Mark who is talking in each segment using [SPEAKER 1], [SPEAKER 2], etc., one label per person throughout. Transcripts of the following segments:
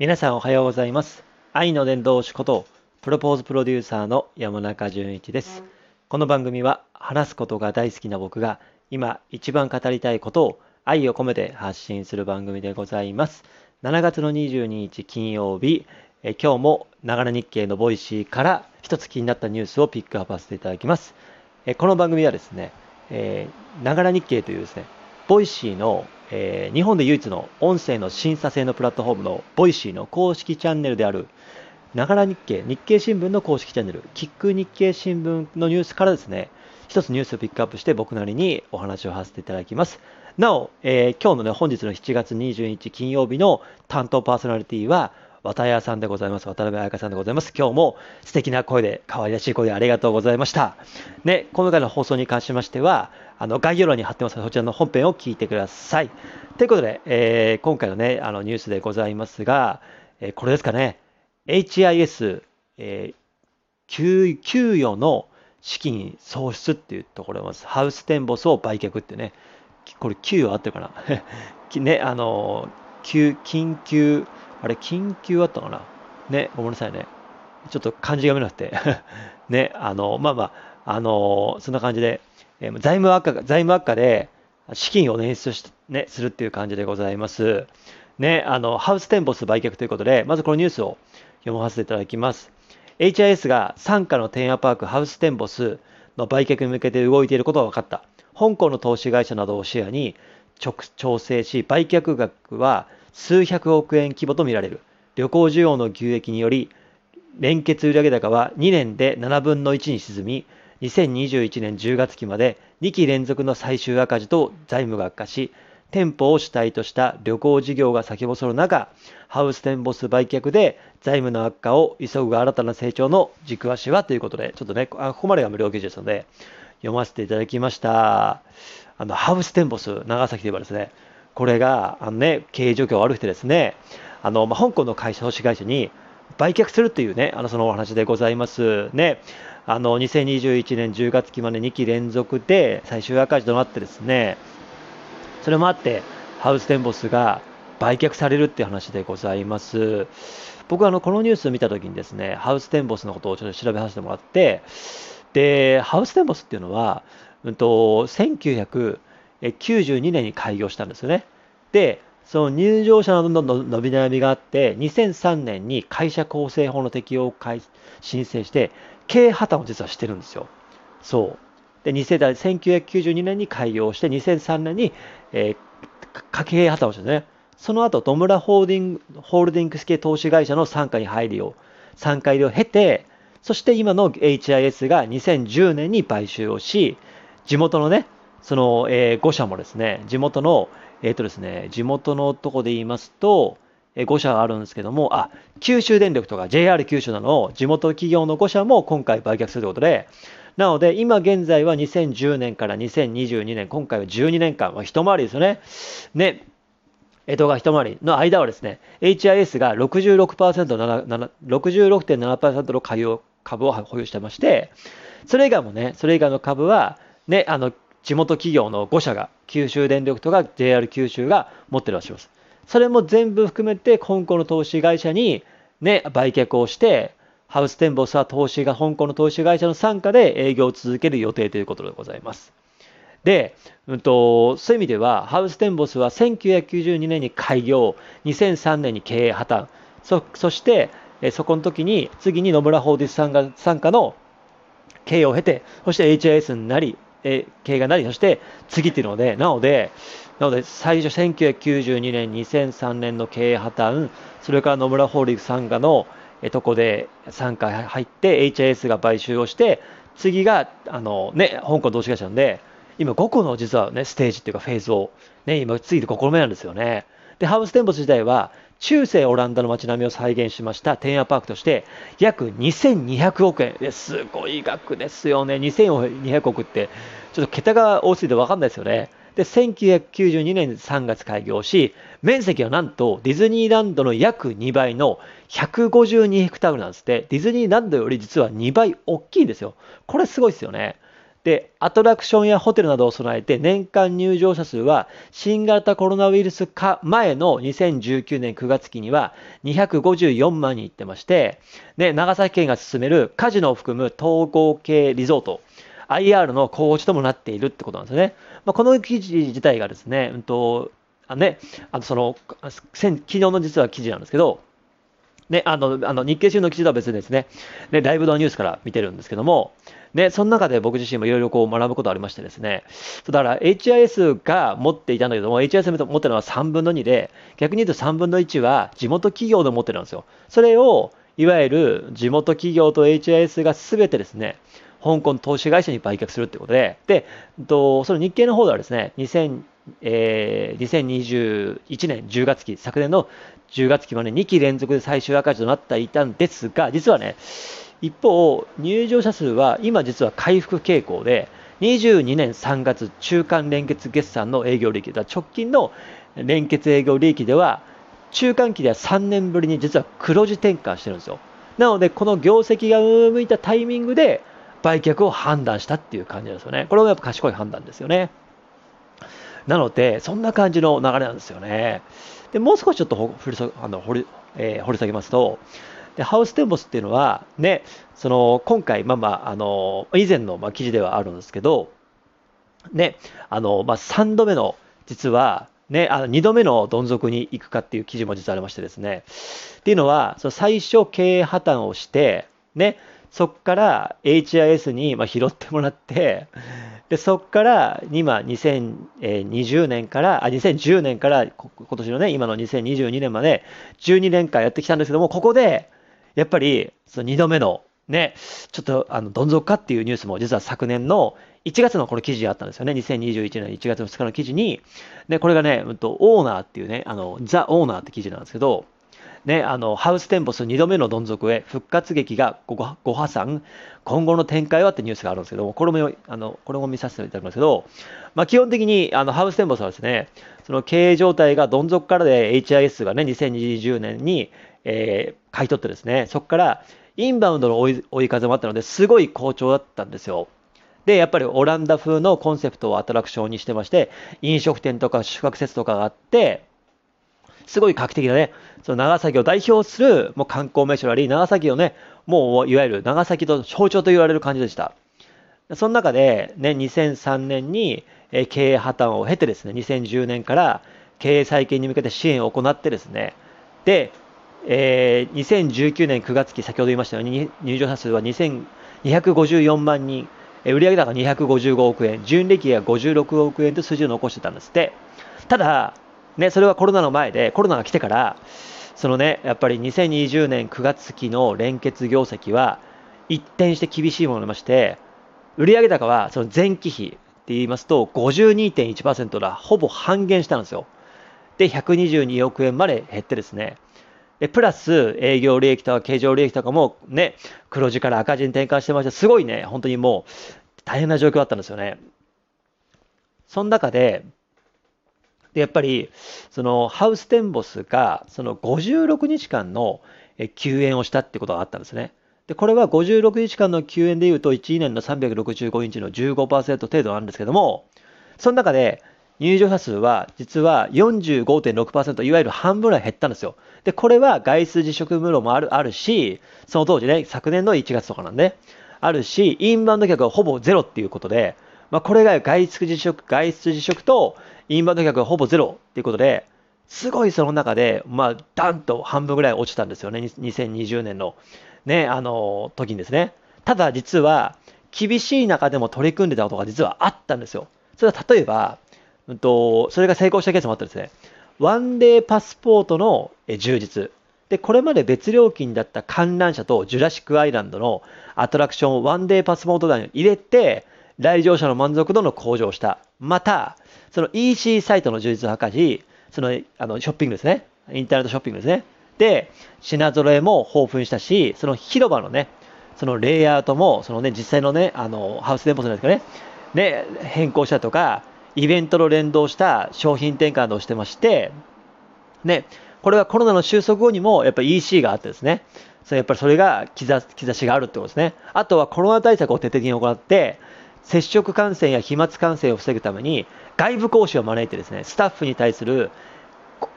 [SPEAKER 1] 皆さんおはようございます。愛の伝道師こと、プロポーズプロデューサーの山中淳一です。この番組は話すことが大好きな僕が今一番語りたいことを愛を込めて発信する番組でございます。7月の22日金曜日、え今日もながら日経の Voicy から一つ気になったニュースをピックアップさせていただきます。えこの番組はですね、えーながら日経というですね、Voicy の、えー日本で唯一の音声の審査制のプラットフォームの Voicy の公式チャンネルであるながら日経、日経新聞の公式チャンネル、キック日経新聞のニュースからですね、一つニュースをピックアップして僕なりにお話をさせていただきます。なお、えー今日のね、本日の7月22日金曜日の担当パーソナリティは、渡谷さんでございます。渡辺彩香さんでございます。今日も素敵な声で、可愛らしい声でありがとうございました。ね、今回の放送に関しましては、あの概要欄に貼ってますので、そちらの本編を聞いてください。ということで、えー今回のね、あのニュースでございますが、えーこれですかね、HIS、えー給給与の資金創出っていうところです。ハウステンボスを売却ってね、これ給与合ってるかな？ね、あの、緊急、あれ、緊急あったかな？ね、ごめんなさいね。ちょっと漢字が読めなくて。ね、あの、まあまあ、あの、そんな感じで、え財務悪化、財務悪化で資金を捻出し、ね、するっていう感じでございます。ね、あの、ハウステンボス売却ということで、まずこのニュースを読ませていただきます。HIS が傘下のテーマパークハウステンボスの売却に向けて動いていることが分かった。香港の投資会社などをシェアに直調整し、売却額は数百億円規模とみられる。旅行需要の急激により、連結売上高は2年で7分の1に沈み、2021年10月期まで2期連続の最終赤字と財務が悪化し、店舗を主体とした旅行事業が先細る中、ハウステンボス売却で財務の悪化を急ぐ新たな成長の軸足はということで、ちょっとね、あここまでが無料記事ですので、読ませていただきました。あの、ハウステンボス、長崎といえばですね、これが、あのね、経営状況が悪くてですね、あの、まあ、香港の会社、投資会社に売却するというね、あの、そのお話でございます。ね、あの、2021年10月期まで2期連続で最終赤字となってですね、それもあって、ハウステンボスが売却されるっていう話でございます。僕はあのこのニュースを見たときにですね、ハウステンボスのことをちょっと調べさせてもらって、で、ハウステンボスっていうのは、うんと、1992年に開業したんですよね。で、その入場者などの伸び悩みがあって、2003年に会社構成法の適用を申請して、経営破綻を実はしてるんですよ。そう。で、2000代1992年に開業して、2003年に、えーか経営破綻をしてね、その後、野村ホールディングホールディングス系投資会社の傘下に入りを、参加入りを経て、そして今の HIS が2010年に買収をし、地元のね、その、え5社もですね、地元の、えっ、とですね、地元のとこで言いますと、5社あるんですけども、あ、九州電力とか JR 九州などの地元企業の5社も今回売却するということで、なので、今現在は2010年から2022年、今回は12年間、まあ、一回りですよね。ね、江戸が一回りの間はですね、HIS が66.7%、66.7%の株を株を保有してまして、それ以外もね、それ以外の株は、ね、あの、地元企業の5社が、九州電力とか JR 九州が持ってるらしいです。それも全部含めて、香港の投資会社に、ね、売却をして、ハウステンボスは投資が、香港の投資会社の傘下で営業を続ける予定ということでございます。で、うんと、そういう意味では、ハウステンボスは1992年に開業、2003年に経営破綻、そそして、えそこの時に、次に野村ホーディスさんが傘下の経営を経て、そして HIS になり、え経営がなり、そして次っていうので、なので、なので最初1992年、2003年の経営破綻、それから野村ホールディングス傘下のえとこで傘下入って HIS が買収をして、次があの、ね、香港投資会社なんで、今5個の実はね、ステージっていうかフェーズを、ね、今次で5個目なんですよね。で、ハウステンボス自体は、中世オランダの街並みを再現しましたテーマパークとして、約2200億円。ですごい額ですよね。2200億って、ちょっと桁が多すぎて分かんないですよね。で、1992年3月開業し、面積はなんとディズニーランドの約2倍の152ヘクタールなんですって。ディズニーランドより実は2倍大きいんですよ。これすごいですよね。で、アトラクションやホテルなどを備えて年間入場者数は新型コロナウイルス化前の2019年9月期には254万人いってまして、ね、長崎県が進めるカジノを含む統合系リゾート、IR の候補地ともなっているってことなんですね。まあ、この記事自体がですね、うんと、あね、あのその、昨日の実は記事なんですけど、ね、あの、あの日経新聞の記事とは別にですね、ね、ライブドアニュースから見てるんですけども、ね、その中で僕自身もいろいろ学ぶことありましてですね、だから HIS が持っていたんだけども、HIS 持ってるのは3分の2で、逆に言うと3分の1は地元企業の持ってるんですよ。それを、いわゆる地元企業と HIS がすべてですね、香港投資会社に売却するってことで、で、とその日経の方ではですね、2000えー、2021年10月期、昨年の10月期まで2期連続で最終赤字となっていたんですが、実はね、一方、入場者数は今実は回復傾向で、22年3月中間連結決算の営業利益、だ直近の連結営業利益では、中間期では3年ぶりに実は黒字転換してるんですよ。なので、この業績が上向いたタイミングで売却を判断したっていう感じなんですよね。これもやっぱ賢い判断ですよね。なので、そんな感じの流れなんですよね。でもう少しちょっと掘りあの掘り,、えー、掘り下げますと、でハウステンボスっていうのは、ね、その今回、まあまあ、あの以前のまあ記事ではあるんですけど、ね、あのまあ、3度目の、実は、ね、あの2度目のどん底に行くかっていう記事も実はありましてですね。っていうのは、その最初経営破綻をして、ね、そこから HIS にま拾ってもらって、でそこから今2020年からあ2010年から今年のね今の2022年まで12年間やってきたんですけどもここでやっぱりその2度目のねちょっとあのどん底かっていうニュースも実は昨年の1月のこの記事があったんですよね。2021年1月2日の記事に、ね、これがね、オーナーっていうね、あの、ザ・オーナーって記事なんですけど、ね、あのハウステンボス2度目のどん底へ復活劇がごご破産今後の展開はってニュースがあるんですけどもこれもあのこれも見させていただきますけど、まあ、基本的にあのハウステンボスはですねその経営状態がどん底からで HIS がね2020年に、えー、買い取ってですねそこからインバウンドの追い追い風もあったのですごい好調だったんですよ。で、やっぱりオランダ風のコンセプトをアトラクションにしてまして、飲食店とか宿泊施設とかがあって、すごい画期的なね、その長崎を代表するもう観光名所であり、長崎をね、もういわゆる長崎と象徴と言われる感じでした。その中で、ね、2003年に経営破綻を経てですね、2010年から経営再建に向けて支援を行ってですね、で、えー、2019年9月期、先ほど言いましたように、入場者数は2254万人、売上高255億円、純利益が56億円と数字を残してたんですって。ただ、ね、それはコロナの前で、コロナが来てから、そのね、やっぱり2020年9月期の連結業績は一転して厳しいものになりまして、売上高はその前期比って言いますと52.1%だ、ほぼ半減したんですよ。で、122億円まで減ってですね、で、プラス営業利益とか経常利益とかもね、黒字から赤字に転換してまして、すごいね、本当にもう大変な状況だったんですよね。その中で、で、やっぱり、そのハウステンボスが、その56日間の休園をしたってことがあったんですね。で、これは56日間の休園でいうと、1年の365日の15%程度なんですけども、その中で入場者数は実は45.6%、いわゆる半分ぐらい減ったんですよ。で、これは外出自粛ムロもあるあるし、その当時ね、昨年の1月とかなんで、あるし、インバウンド客はほぼゼロっていうことで、まあ、これが外出自粛、外出自粛とインバウンド客がほぼゼロっていうことで、すごいその中で、まあ、ダンと半分ぐらい落ちたんですよね、2020年の、ね、あの、時にですね。ただ実は、厳しい中でも取り組んでたことが実はあったんですよ。それは例えば、うんと、それが成功したケースもあったんですね。ワンデーパスポートの充実。で、これまで別料金だった観覧車とジュラシックアイランドのアトラクションをワンデーパスポート内に入れて、来場者の満足度の向上した。また、その EC サイトの充実を図り、そのあのショッピングですね。インターネットショッピングですね。で、品揃えも豊富にしたし、その広場のね、そのレイアウトも、そのね、実際のね、あの、ハウス店舗じゃないですかね、ね、変更したとか、イベントの連動した商品転換をしてまして、ね、これはコロナの収束後にも、やっぱり EC があってですね、そやっぱりそれが兆兆しがあるってことですね。あとはコロナ対策を徹底的に行って、接触感染や飛沫感染を防ぐために外部講師を招いてですねスタッフに対する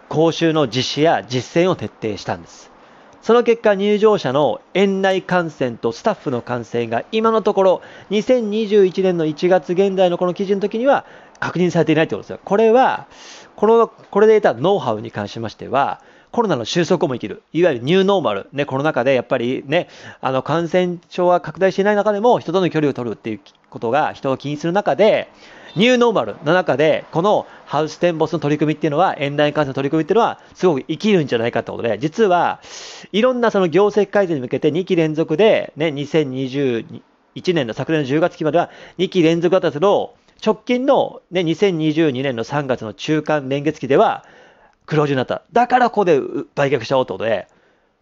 [SPEAKER 1] 講習の実施や実践を徹底したんです。その結果入場者の園内感染とスタッフの感染が今のところ2021年の1月現在のこの記事の時には確認されていないということですよ。これはこのこれで得たノウハウに関しましてはコロナの収束も生きる、いわゆるニューノーマル、ね、コロナ禍でやっぱりね、あの感染症が拡大していない中でも人との距離を取るっていうことが人を気にする中で、ニューノーマルの中で、このハウステンボスの取り組みっていうのは、園内感染の取り組みっていうのは、すごく生きるんじゃないかってことで、実は、いろんなその業績改善に向けて2期連続で、ね、2021年の昨年の10月期までは2期連続だったけど、直近の、ね、2022年の3月の中間年月期では、黒字になった。だからここで売却しちゃおうってことで、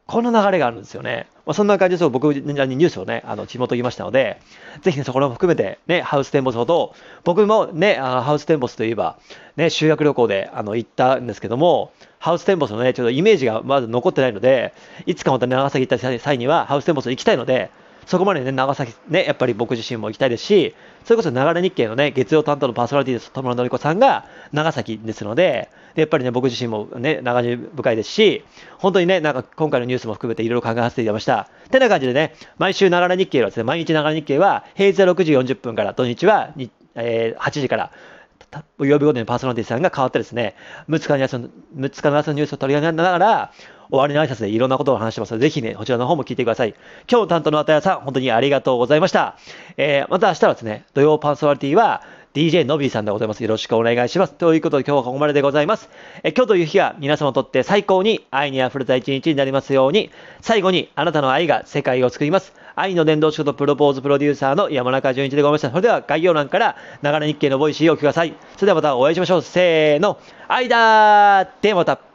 [SPEAKER 1] この流れがあるんですよね。まあ、そんな感じで僕にニュースをね、あの、地元言いましたので、ぜひね、そこも含めて、ね、ハウステンボスほど、僕もね、あのハウステンボスといえば、ね、修学旅行であの行ったんですけども、ハウステンボスのね、ちょっとイメージがまず残ってないので、いつかまた長崎行った際には、ハウステンボス行きたいので、そこまでね、長崎、ね、やっぱり僕自身も行きたいですし、それこそ流れ日経のね、月曜担当のパーソナリティです、友野のり子さんが長崎ですので、でやっぱりね、僕自身もね、長寿深いですし、本当にね、なんか今回のニュースも含めていろいろ考えさせていただきました。てな感じでね、毎週流れ日経はですね、毎日流れ日経は平日は6時40分から、土日はえー、8時から、曜日ごとにパーソナリティさんが変わってですね、6日の朝のニュースを取り上げながら、終わりの挨拶でいろんなことを話してますので、ぜひね、こちらの方も聞いてください。今日の担当のあたやさん、本当にありがとうございました。えー、また明日はですね、土曜パーソナリティは、DJ のびーさんでございます。よろしくお願いします。ということで今日はここまででございます。え今日という日が皆様にとって最高に愛に溢れた一日になりますように、最後にあなたの愛が世界を救います。愛の伝道師ことプロポーズプロデューサーの山中淳一でございました。それでは概要欄からながら日経の Voicy をお聞きください。それではまたお会いしましょう。せーの。愛だーではまた。